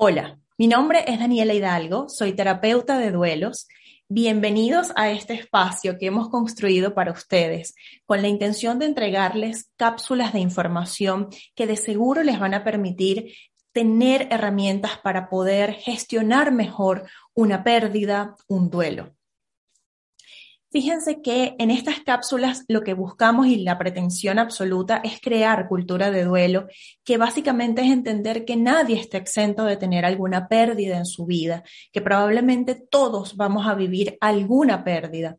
Hola, mi nombre es Daniela Hidalgo, soy terapeuta de duelos. Bienvenidos a este espacio que hemos construido para ustedes con la intención de entregarles cápsulas de información que de seguro les van a permitir tener herramientas para poder gestionar mejor una pérdida, un duelo. Fíjense que en estas cápsulas lo que buscamos y la pretensión absoluta es crear cultura de duelo, que básicamente es entender que nadie está exento de tener alguna pérdida en su vida, que probablemente todos vamos a vivir alguna pérdida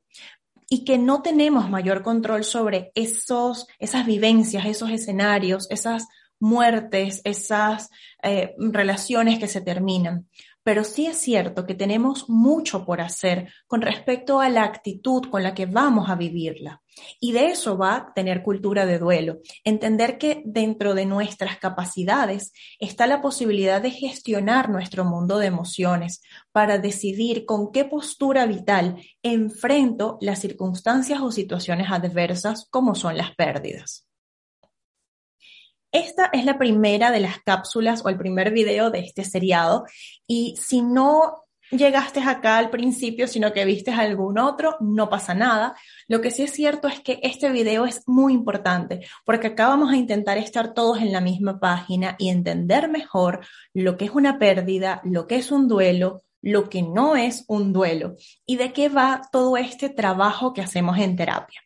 y que no tenemos mayor control sobre esos, esas vivencias, esos escenarios, esas muertes, esas eh, relaciones que se terminan pero sí es cierto que tenemos mucho por hacer con respecto a la actitud con la que vamos a vivirla. Y de eso va a tener cultura de duelo, entender que dentro de nuestras capacidades está la posibilidad de gestionar nuestro mundo de emociones para decidir con qué postura vital enfrento las circunstancias o situaciones adversas como son las pérdidas. Esta es la primera de las cápsulas o el primer video de este seriado y si no llegaste acá al principio, sino que viste algún otro, no pasa nada. Lo que sí es cierto es que este video es muy importante porque acá vamos a intentar estar todos en la misma página y entender mejor lo que es una pérdida, lo que es un duelo, lo que no es un duelo y de qué va todo este trabajo que hacemos en terapia.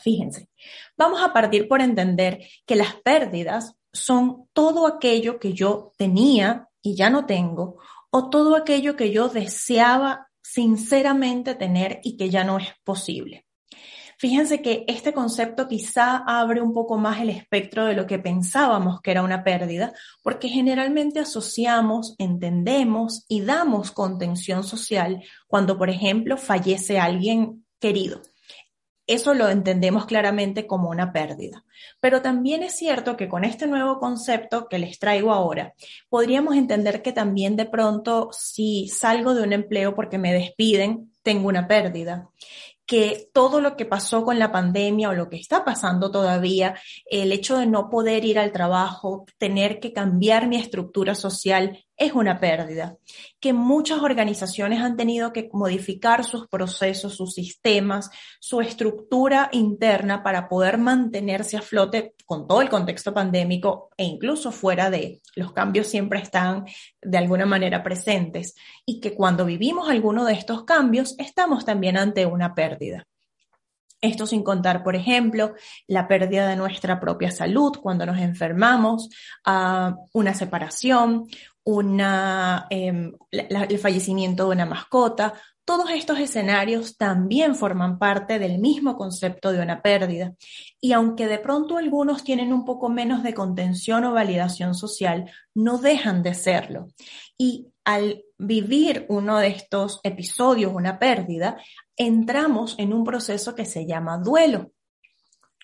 Fíjense, vamos a partir por entender que las pérdidas son todo aquello que yo tenía y ya no tengo, o todo aquello que yo deseaba sinceramente tener y que ya no es posible. Fíjense que este concepto quizá abre un poco más el espectro de lo que pensábamos que era una pérdida, porque generalmente asociamos, entendemos y damos contención social cuando, por ejemplo, fallece alguien querido. Eso lo entendemos claramente como una pérdida. Pero también es cierto que con este nuevo concepto que les traigo ahora, podríamos entender que también de pronto si salgo de un empleo porque me despiden, tengo una pérdida que todo lo que pasó con la pandemia o lo que está pasando todavía, el hecho de no poder ir al trabajo, tener que cambiar mi estructura social, es una pérdida, que muchas organizaciones han tenido que modificar sus procesos, sus sistemas, su estructura interna para poder mantenerse a flote con todo el contexto pandémico e incluso fuera de los cambios siempre están de alguna manera presentes y que cuando vivimos alguno de estos cambios estamos también ante una pérdida. Esto sin contar, por ejemplo, la pérdida de nuestra propia salud cuando nos enfermamos, ah, una separación, una, em, el fallecimiento de una mascota, todos estos escenarios también forman parte del mismo concepto de una pérdida. Y aunque de pronto algunos tienen un poco menos de contención o validación social, no dejan de serlo. Y al vivir uno de estos episodios, una pérdida, entramos en un proceso que se llama duelo.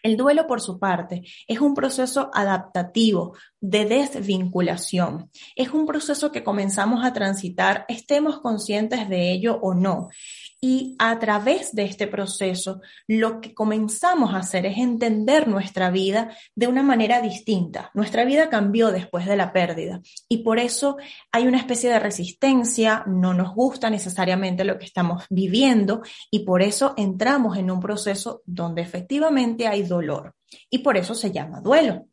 El duelo, por su parte, es un proceso adaptativo de desvinculación. Es un proceso que comenzamos a transitar, estemos conscientes de ello o no. Y a través de este proceso, lo que comenzamos a hacer es entender nuestra vida de una manera distinta. Nuestra vida cambió después de la pérdida y por eso hay una especie de resistencia, no nos gusta necesariamente lo que estamos viviendo y por eso entramos en un proceso donde efectivamente hay dolor y por eso se llama duelo.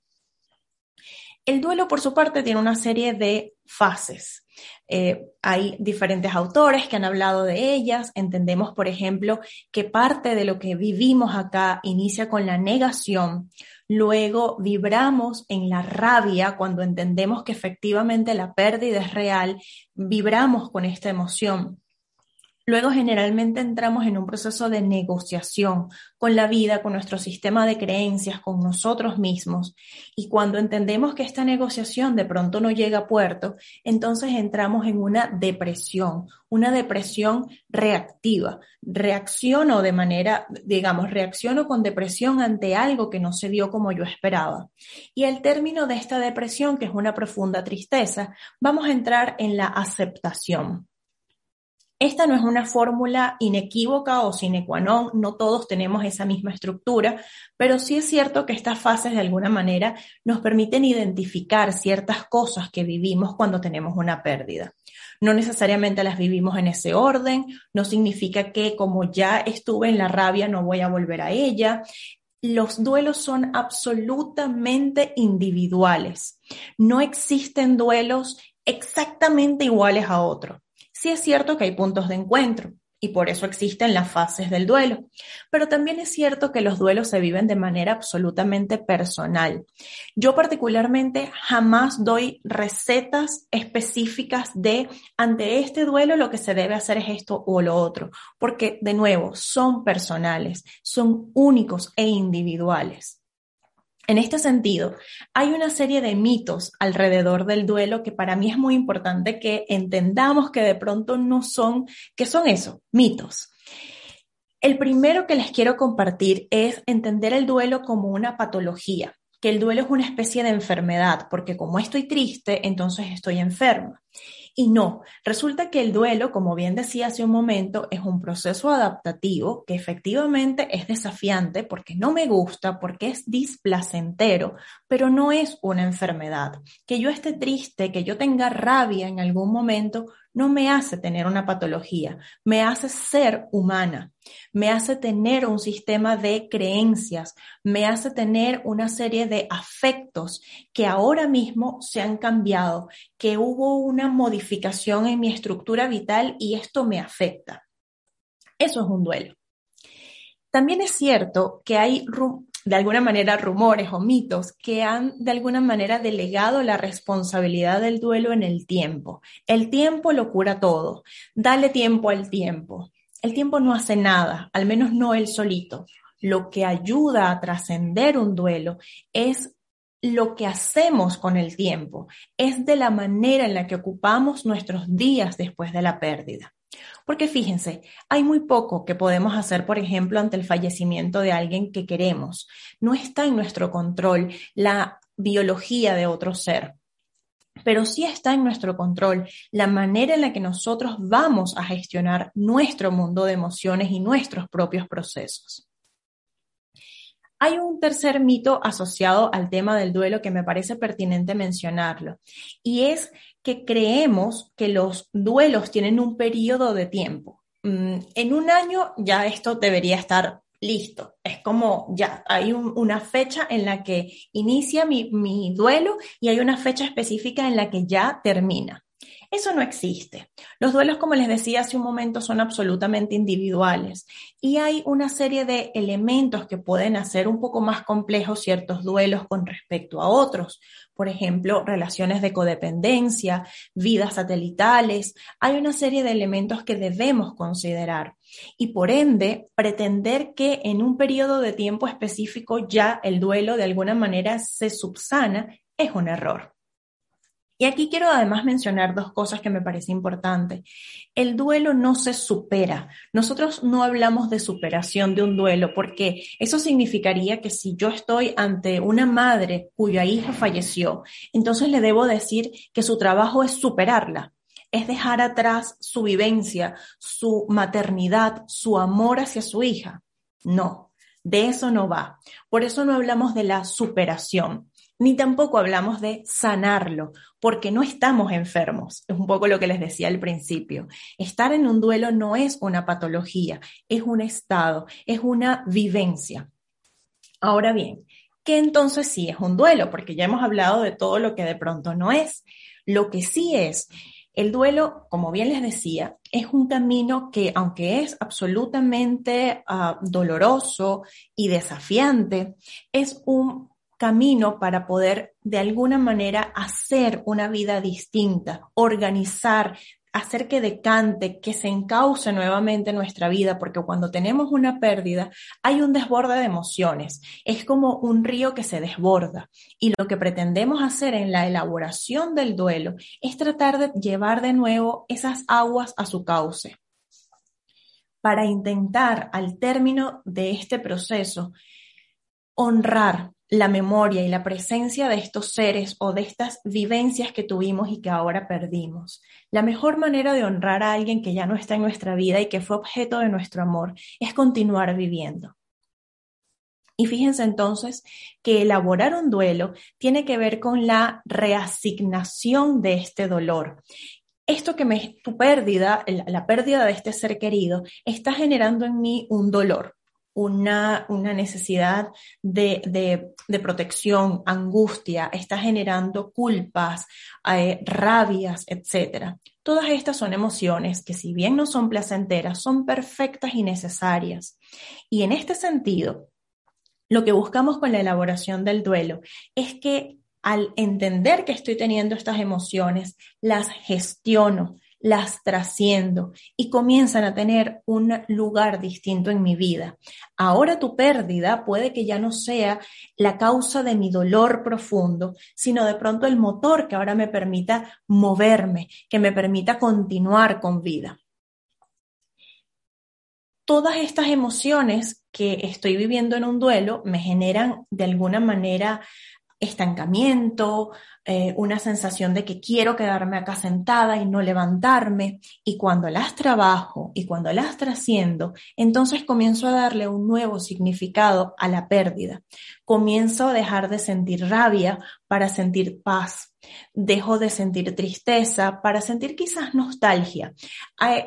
El duelo, por su parte, tiene una serie de fases. Eh, hay diferentes autores que han hablado de ellas. Entendemos, por ejemplo, que parte de lo que vivimos acá inicia con la negación, luego vibramos en la rabia cuando entendemos que efectivamente la pérdida es real, vibramos con esta emoción. Luego generalmente entramos en un proceso de negociación con la vida, con nuestro sistema de creencias, con nosotros mismos. Y cuando entendemos que esta negociación de pronto no llega a puerto, entonces entramos en una depresión, una depresión reactiva. Reacciono de manera, digamos, reacciono con depresión ante algo que no se dio como yo esperaba. Y al término de esta depresión, que es una profunda tristeza, vamos a entrar en la aceptación. Esta no es una fórmula inequívoca o sine qua non, no todos tenemos esa misma estructura, pero sí es cierto que estas fases de alguna manera nos permiten identificar ciertas cosas que vivimos cuando tenemos una pérdida. No necesariamente las vivimos en ese orden, no significa que como ya estuve en la rabia no voy a volver a ella. Los duelos son absolutamente individuales. No existen duelos exactamente iguales a otros. Sí es cierto que hay puntos de encuentro y por eso existen las fases del duelo, pero también es cierto que los duelos se viven de manera absolutamente personal. Yo particularmente jamás doy recetas específicas de ante este duelo lo que se debe hacer es esto o lo otro, porque de nuevo son personales, son únicos e individuales. En este sentido, hay una serie de mitos alrededor del duelo que para mí es muy importante que entendamos que de pronto no son, que son eso, mitos. El primero que les quiero compartir es entender el duelo como una patología, que el duelo es una especie de enfermedad, porque como estoy triste, entonces estoy enferma. Y no, resulta que el duelo, como bien decía hace un momento, es un proceso adaptativo que efectivamente es desafiante porque no me gusta, porque es displacentero, pero no es una enfermedad. Que yo esté triste, que yo tenga rabia en algún momento, no me hace tener una patología, me hace ser humana, me hace tener un sistema de creencias, me hace tener una serie de afectos que ahora mismo se han cambiado, que hubo una modificación en mi estructura vital y esto me afecta. Eso es un duelo. También es cierto que hay de alguna manera rumores o mitos que han de alguna manera delegado la responsabilidad del duelo en el tiempo. El tiempo lo cura todo. Dale tiempo al tiempo. El tiempo no hace nada, al menos no él solito. Lo que ayuda a trascender un duelo es lo que hacemos con el tiempo, es de la manera en la que ocupamos nuestros días después de la pérdida. Porque fíjense, hay muy poco que podemos hacer, por ejemplo, ante el fallecimiento de alguien que queremos. No está en nuestro control la biología de otro ser, pero sí está en nuestro control la manera en la que nosotros vamos a gestionar nuestro mundo de emociones y nuestros propios procesos. Hay un tercer mito asociado al tema del duelo que me parece pertinente mencionarlo, y es que creemos que los duelos tienen un periodo de tiempo. Mm, en un año ya esto debería estar listo. Es como ya hay una fecha en la que inicia mi, mi duelo y hay una fecha específica en la que ya termina. Eso no existe. Los duelos, como les decía hace un momento, son absolutamente individuales y hay una serie de elementos que pueden hacer un poco más complejos ciertos duelos con respecto a otros. Por ejemplo, relaciones de codependencia, vidas satelitales. Hay una serie de elementos que debemos considerar y por ende pretender que en un periodo de tiempo específico ya el duelo de alguna manera se subsana es un error. Y aquí quiero además mencionar dos cosas que me parece importante. El duelo no se supera. Nosotros no hablamos de superación de un duelo porque eso significaría que si yo estoy ante una madre cuya hija falleció, entonces le debo decir que su trabajo es superarla, es dejar atrás su vivencia, su maternidad, su amor hacia su hija. No, de eso no va. Por eso no hablamos de la superación ni tampoco hablamos de sanarlo, porque no estamos enfermos. Es un poco lo que les decía al principio. Estar en un duelo no es una patología, es un estado, es una vivencia. Ahora bien, ¿qué entonces sí es un duelo? Porque ya hemos hablado de todo lo que de pronto no es. Lo que sí es, el duelo, como bien les decía, es un camino que, aunque es absolutamente ah, doloroso y desafiante, es un camino para poder de alguna manera hacer una vida distinta, organizar, hacer que decante, que se encauce nuevamente nuestra vida, porque cuando tenemos una pérdida hay un desborde de emociones, es como un río que se desborda y lo que pretendemos hacer en la elaboración del duelo es tratar de llevar de nuevo esas aguas a su cauce. Para intentar al término de este proceso honrar la memoria y la presencia de estos seres o de estas vivencias que tuvimos y que ahora perdimos. La mejor manera de honrar a alguien que ya no está en nuestra vida y que fue objeto de nuestro amor es continuar viviendo. Y fíjense entonces que elaborar un duelo tiene que ver con la reasignación de este dolor. Esto que me, tu pérdida, la pérdida de este ser querido, está generando en mí un dolor una, una necesidad de, de, de, protección, angustia, está generando culpas, eh, rabias, etc. Todas estas son emociones que si bien no son placenteras, son perfectas y necesarias. Y en este sentido, lo que buscamos con la elaboración del duelo es que al entender que estoy teniendo estas emociones, las gestiono, las trasciendo y comienzan a tener un lugar distinto en mi vida. Ahora tu pérdida puede que ya no sea la causa de mi dolor profundo, sino de pronto el motor que ahora me permita moverme, que me permita continuar con vida. Todas estas emociones que estoy viviendo en un duelo me generan de alguna manera estancamiento, eh, una sensación de que quiero quedarme acá sentada y no levantarme. Y cuando las trabajo y cuando las trasciendo, entonces comienzo a darle un nuevo significado a la pérdida. Comienzo a dejar de sentir rabia para sentir paz dejo de sentir tristeza para sentir quizás nostalgia.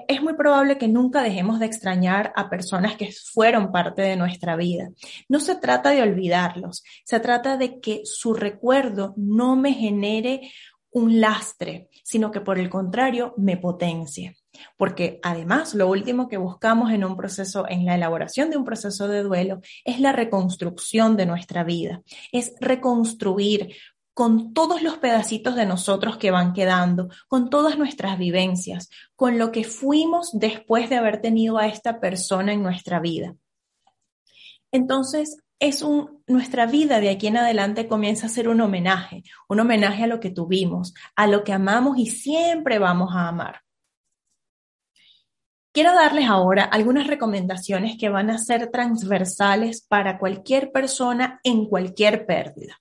Es muy probable que nunca dejemos de extrañar a personas que fueron parte de nuestra vida. No se trata de olvidarlos, se trata de que su recuerdo no me genere un lastre, sino que por el contrario me potencie. Porque además lo último que buscamos en un proceso, en la elaboración de un proceso de duelo, es la reconstrucción de nuestra vida, es reconstruir con todos los pedacitos de nosotros que van quedando, con todas nuestras vivencias, con lo que fuimos después de haber tenido a esta persona en nuestra vida. Entonces, es un, nuestra vida de aquí en adelante comienza a ser un homenaje, un homenaje a lo que tuvimos, a lo que amamos y siempre vamos a amar. Quiero darles ahora algunas recomendaciones que van a ser transversales para cualquier persona en cualquier pérdida.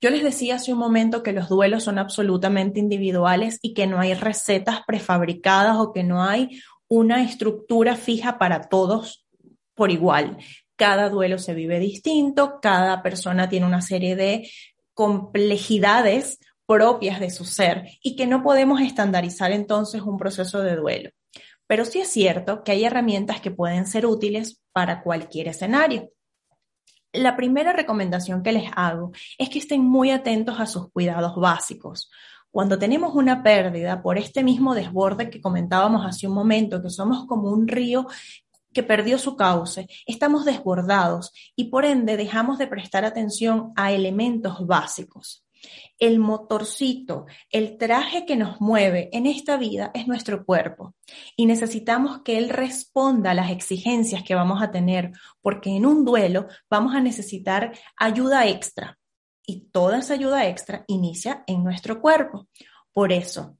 Yo les decía hace un momento que los duelos son absolutamente individuales y que no hay recetas prefabricadas o que no hay una estructura fija para todos por igual. Cada duelo se vive distinto, cada persona tiene una serie de complejidades propias de su ser y que no podemos estandarizar entonces un proceso de duelo. Pero sí es cierto que hay herramientas que pueden ser útiles para cualquier escenario la primera recomendación que les hago es que estén muy atentos a sus cuidados básicos. Cuando tenemos una pérdida por este mismo desborde que comentábamos hace un momento, que somos como un río que perdió su cauce, estamos desbordados y por ende dejamos de prestar atención a elementos básicos. El motorcito, el traje que nos mueve en esta vida es nuestro cuerpo y necesitamos que él responda a las exigencias que vamos a tener, porque en un duelo vamos a necesitar ayuda extra y toda esa ayuda extra inicia en nuestro cuerpo. Por eso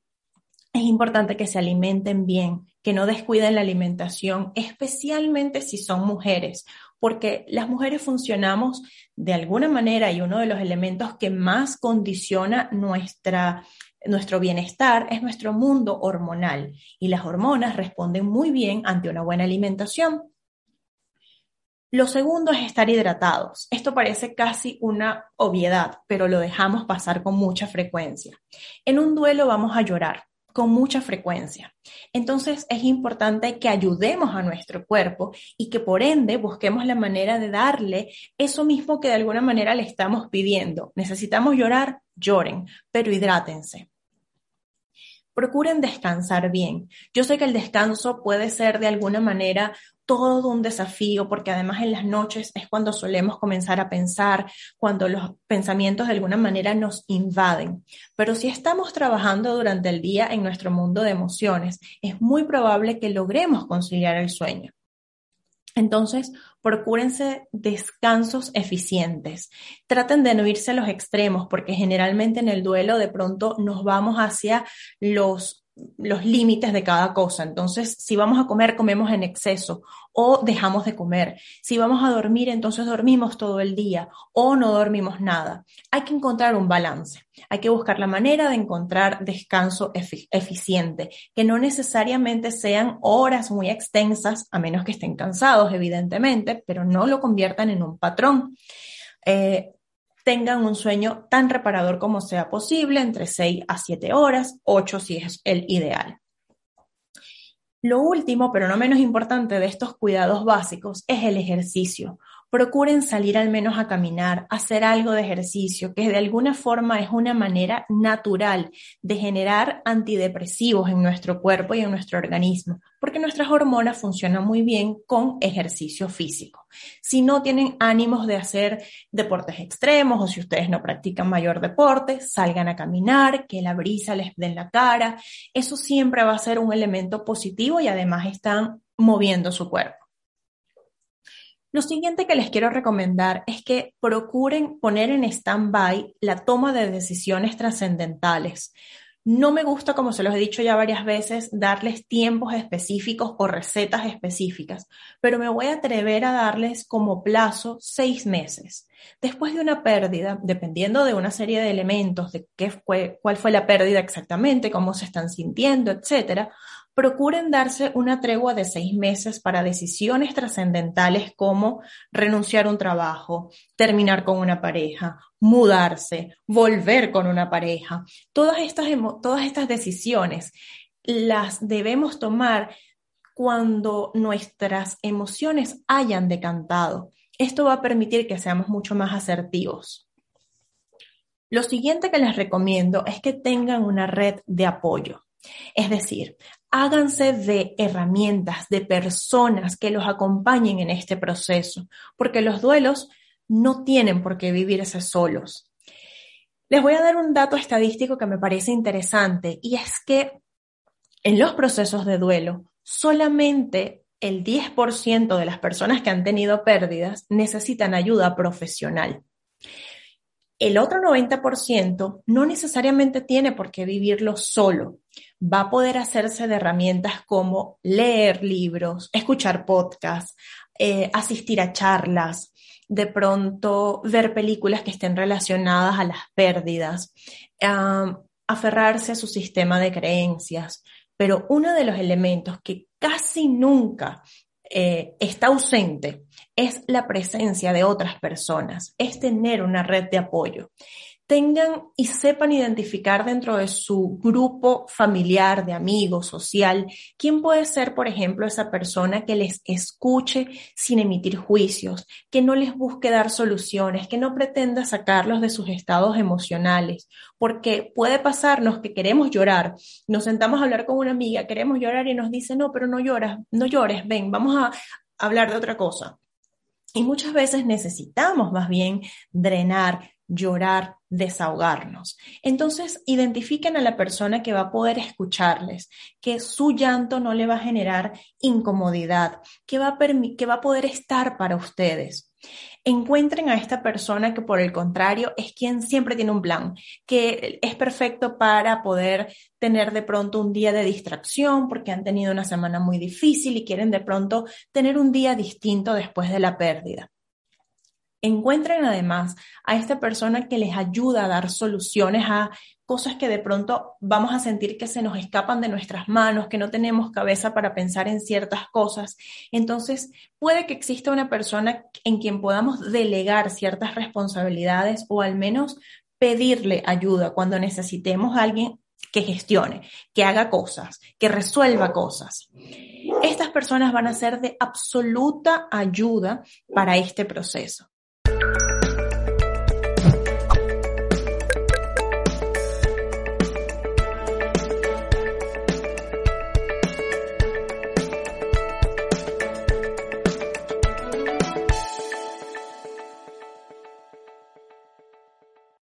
es importante que se alimenten bien, que no descuiden la alimentación, especialmente si son mujeres, porque las mujeres funcionamos de alguna manera y uno de los elementos que más condiciona nuestra, nuestro bienestar es nuestro mundo hormonal y las hormonas responden muy bien ante una buena alimentación. Lo segundo es estar hidratados. Esto parece casi una obviedad, pero lo dejamos pasar con mucha frecuencia. En un duelo vamos a llorar, con mucha frecuencia. Entonces es importante que ayudemos a nuestro cuerpo y que por ende busquemos la manera de darle eso mismo que de alguna manera le estamos pidiendo. Necesitamos llorar, lloren, pero hidrátense. Procuren descansar bien. Yo sé que el descanso puede ser de alguna manera todo un desafío, porque además en las noches es cuando solemos comenzar a pensar, cuando los pensamientos de alguna manera nos invaden. Pero si estamos trabajando durante el día en nuestro mundo de emociones, es muy probable que logremos conciliar el sueño. Entonces, procúrense descansos eficientes. Traten de no irse a los extremos, porque generalmente en el duelo de pronto nos vamos hacia los los límites de cada cosa. Entonces, si vamos a comer, comemos en exceso o dejamos de comer. Si vamos a dormir, entonces dormimos todo el día o no dormimos nada. Hay que encontrar un balance. Hay que buscar la manera de encontrar descanso eficiente, que no necesariamente sean horas muy extensas, a menos que estén cansados, evidentemente, pero no lo conviertan en un patrón. Eh, tengan un sueño tan reparador como sea posible, entre 6 a 7 horas, 8 si es el ideal. Lo último, pero no menos importante de estos cuidados básicos es el ejercicio procuren salir al menos a caminar, hacer algo de ejercicio, que de alguna forma es una manera natural de generar antidepresivos en nuestro cuerpo y en nuestro organismo, porque nuestras hormonas funcionan muy bien con ejercicio físico. Si no tienen ánimos de hacer deportes extremos o si ustedes no practican mayor deporte, salgan a caminar, que la brisa les dé en la cara, eso siempre va a ser un elemento positivo y además están moviendo su cuerpo. Lo siguiente que les quiero recomendar es que procuren poner en stand-by la toma de decisiones trascendentales. No me gusta, como se los he dicho ya varias veces, darles tiempos específicos o recetas específicas, pero me voy a atrever a darles como plazo seis meses. Después de una pérdida, dependiendo de una serie de elementos, de qué fue, cuál fue la pérdida exactamente, cómo se están sintiendo, etcétera, procuren darse una tregua de seis meses para decisiones trascendentales como renunciar a un trabajo, terminar con una pareja, mudarse, volver con una pareja. Todas estas, todas estas decisiones las debemos tomar cuando nuestras emociones hayan decantado. Esto va a permitir que seamos mucho más asertivos. Lo siguiente que les recomiendo es que tengan una red de apoyo. Es decir, háganse de herramientas, de personas que los acompañen en este proceso, porque los duelos no tienen por qué vivirse solos. Les voy a dar un dato estadístico que me parece interesante y es que en los procesos de duelo solamente el 10% de las personas que han tenido pérdidas necesitan ayuda profesional. El otro 90% no necesariamente tiene por qué vivirlo solo. Va a poder hacerse de herramientas como leer libros, escuchar podcasts, eh, asistir a charlas, de pronto ver películas que estén relacionadas a las pérdidas, aferrarse a su sistema de creencias. Pero uno de los elementos que casi nunca eh, está ausente es la presencia de otras personas, es tener una red de apoyo tengan y sepan identificar dentro de su grupo familiar, de amigos, social, quién puede ser, por ejemplo, esa persona que les escuche sin emitir juicios, que no les busque dar soluciones, que no pretenda sacarlos de sus estados emocionales, porque puede pasarnos que queremos llorar, nos sentamos a hablar con una amiga, queremos llorar y nos dice, no, pero no lloras, no llores, ven, vamos a hablar de otra cosa. Y muchas veces necesitamos más bien drenar, llorar, desahogarnos. Entonces, identifiquen a la persona que va a poder escucharles, que su llanto no le va a generar incomodidad, que va a, que va a poder estar para ustedes. Encuentren a esta persona que por el contrario es quien siempre tiene un plan, que es perfecto para poder tener de pronto un día de distracción porque han tenido una semana muy difícil y quieren de pronto tener un día distinto después de la pérdida. Encuentren además a esta persona que les ayuda a dar soluciones a cosas que de pronto vamos a sentir que se nos escapan de nuestras manos, que no tenemos cabeza para pensar en ciertas cosas. Entonces, puede que exista una persona en quien podamos delegar ciertas responsabilidades o al menos pedirle ayuda cuando necesitemos a alguien que gestione, que haga cosas, que resuelva cosas. Estas personas van a ser de absoluta ayuda para este proceso.